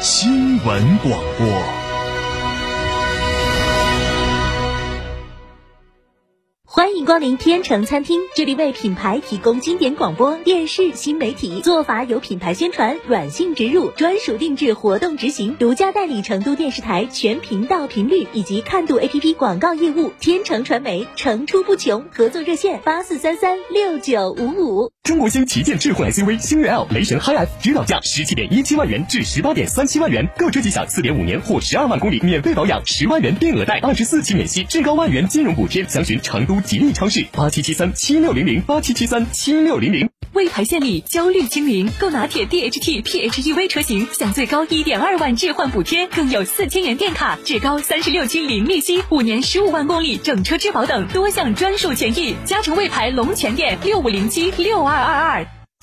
新闻广播。欢迎光临天成餐厅，这里为品牌提供经典广播电视新媒体做法，有品牌宣传、软性植入、专属定制活动执行，独家代理成都电视台全频道频率以及看度 APP 广告业务。天成传媒层出不穷，合作热线八四三三六九五五。中国星旗舰智慧 SUV 星越 L 雷神 HiF 指导价十七点一七万元至十八点三七万元，购车即享四点五年或十二万公里免费保养，十万元定额贷，二十四期免息，至高万元金融补贴。详询成都。吉利超市八七七三七六零零八七七三七六零零，魏牌献礼焦虑清零，购拿铁 DHT PHEV 车型享最高一点二万置换补贴，更有四千元电卡，至高三十六期零利息，五年十五万公里整车质保等多项专属权益。嘉诚魏牌龙泉店六五零七六二二二。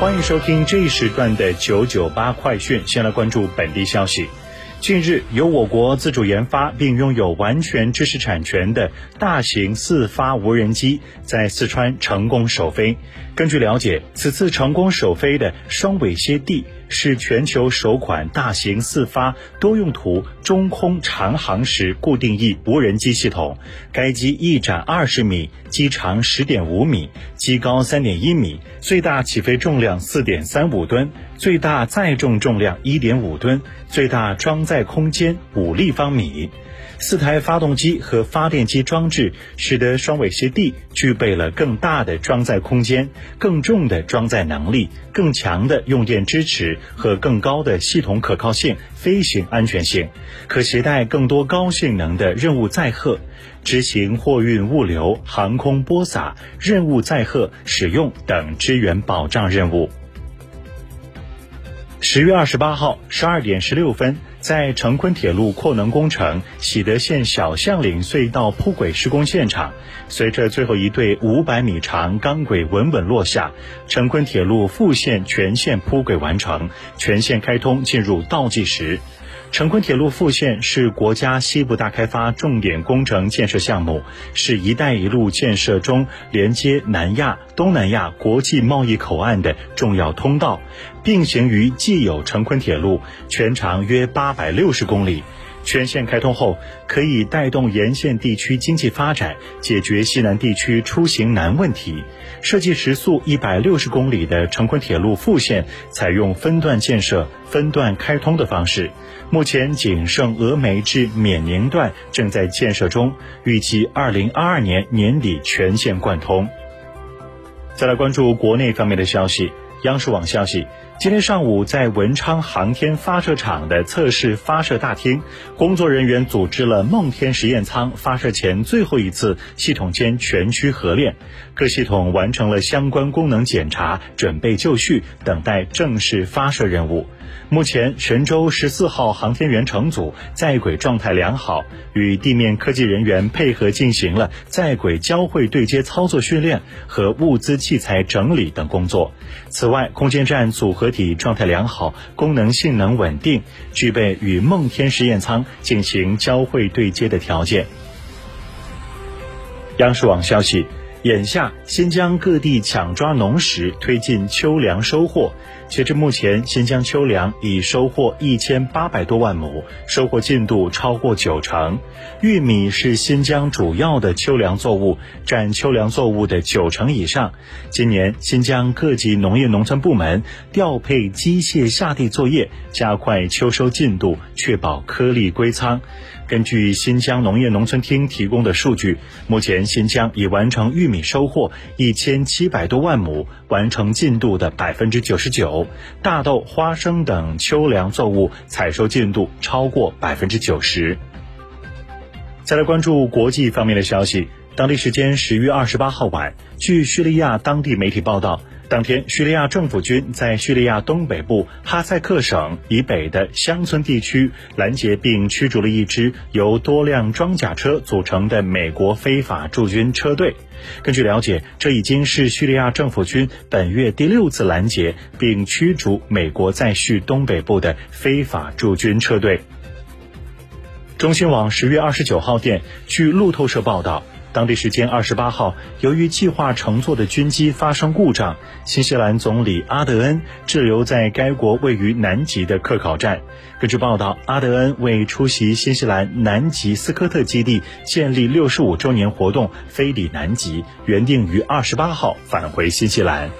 欢迎收听这一时段的九九八快讯。先来关注本地消息。近日，由我国自主研发并拥有完全知识产权的大型四发无人机在四川成功首飞。根据了解，此次成功首飞的双尾蝎 D。是全球首款大型四发多用途中空长航时固定翼无人机系统。该机翼展二十米，机长十点五米，机高三点一米，最大起飞重量四点三五吨，最大载重重量一点五吨，最大装载空间五立方米。四台发动机和发电机装置，使得双尾蝎 D 具备了更大的装载空间、更重的装载能力、更强的用电支持和更高的系统可靠性、飞行安全性，可携带更多高性能的任务载荷，执行货运物流、航空播撒、任务载荷使用等支援保障任务。十月二十八号十二点十六分。在成昆铁路扩能工程喜德县小相岭隧道铺轨施工现场，随着最后一对五百米长钢轨稳稳落下，成昆铁路复线全线铺轨完成，全线开通进入倒计时。成昆铁路复线是国家西部大开发重点工程建设项目，是一带一路建设中连接南亚、东南亚国际贸易口岸的重要通道，并行于既有成昆铁路，全长约八百六十公里。全线开通后，可以带动沿线地区经济发展，解决西南地区出行难问题。设计时速一百六十公里的成昆铁路复线，采用分段建设、分段开通的方式。目前仅剩峨眉至冕宁段正在建设中，预计二零二二年年底全线贯通。再来关注国内方面的消息，央视网消息。今天上午，在文昌航天发射场的测试发射大厅，工作人员组织了梦天实验舱发射前最后一次系统间全区合练，各系统完成了相关功能检查，准备就绪，等待正式发射任务。目前，神舟十四号航天员乘组在轨状态良好，与地面科技人员配合进行了在轨交会对接操作训练和物资器材整理等工作。此外，空间站组合体状态良好，功能性能稳定，具备与梦天实验舱进行交会对接的条件。央视网消息。眼下，新疆各地抢抓农时，推进秋粮收获。截至目前，新疆秋粮已收获一千八百多万亩，收获进度超过九成。玉米是新疆主要的秋粮作物，占秋粮作物的九成以上。今年，新疆各级农业农村部门调配机械下地作业，加快秋收进度，确保颗粒归仓。根据新疆农业农村厅提供的数据，目前新疆已完成玉米收获一千七百多万亩，完成进度的百分之九十九；大豆、花生等秋粮作物采收进度超过百分之九十。再来关注国际方面的消息，当地时间十月二十八号晚，据叙利亚当地媒体报道。当天，叙利亚政府军在叙利亚东北部哈塞克省以北的乡村地区拦截并驱逐了一支由多辆装甲车组成的美国非法驻军车队。根据了解，这已经是叙利亚政府军本月第六次拦截并驱逐美国在叙东北部的非法驻军车队。中新网十月二十九号电，据路透社报道。当地时间二十八号，由于计划乘坐的军机发生故障，新西兰总理阿德恩滞留在该国位于南极的科考站。根据报道，阿德恩为出席新西兰南极斯科特基地建立六十五周年活动飞抵南极，原定于二十八号返回新西兰。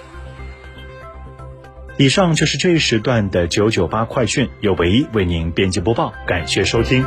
以上就是这一时段的九九八快讯，由唯一为您编辑播报，感谢收听。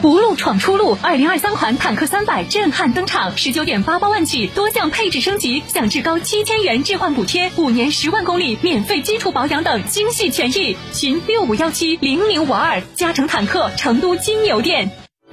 不路闯出路，二零二三款坦克三百震撼登场，十九点八八万起，多项配置升级，享至高七千元置换补贴，五年十万公里免费基础保养等精细权益。寻六五幺七零零五二，嘉诚坦克成都金牛店。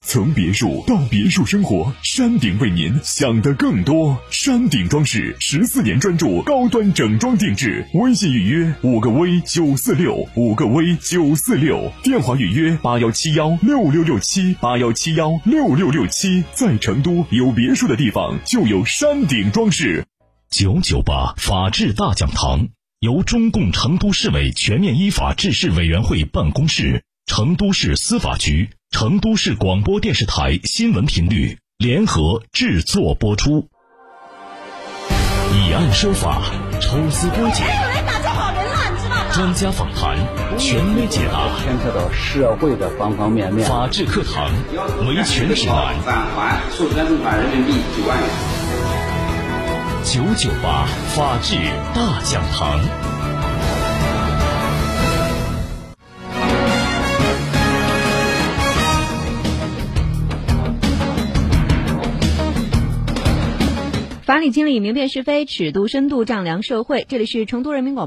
从别墅到别墅生活，山顶为您想的更多。山顶装饰十四年专注高端整装定制，微信预约五个 V 九四六五个 V 九四六，电话预约八幺七幺六六六七八幺七幺六六六七。在成都有别墅的地方就有山顶装饰。九九八法治大讲堂由中共成都市委全面依法治市委员会办公室、成都市司法局。成都市广播电视台新闻频率联合制作播出，以案说法，抽丝剥茧，专家访谈，权威解答，牵扯到社会的方方面面。法治课堂，维权指南。返还授权证款人民币九万元。九九八法治大讲堂。法理经理，明辨是非，尺度深度丈量社会。这里是成都人民广播。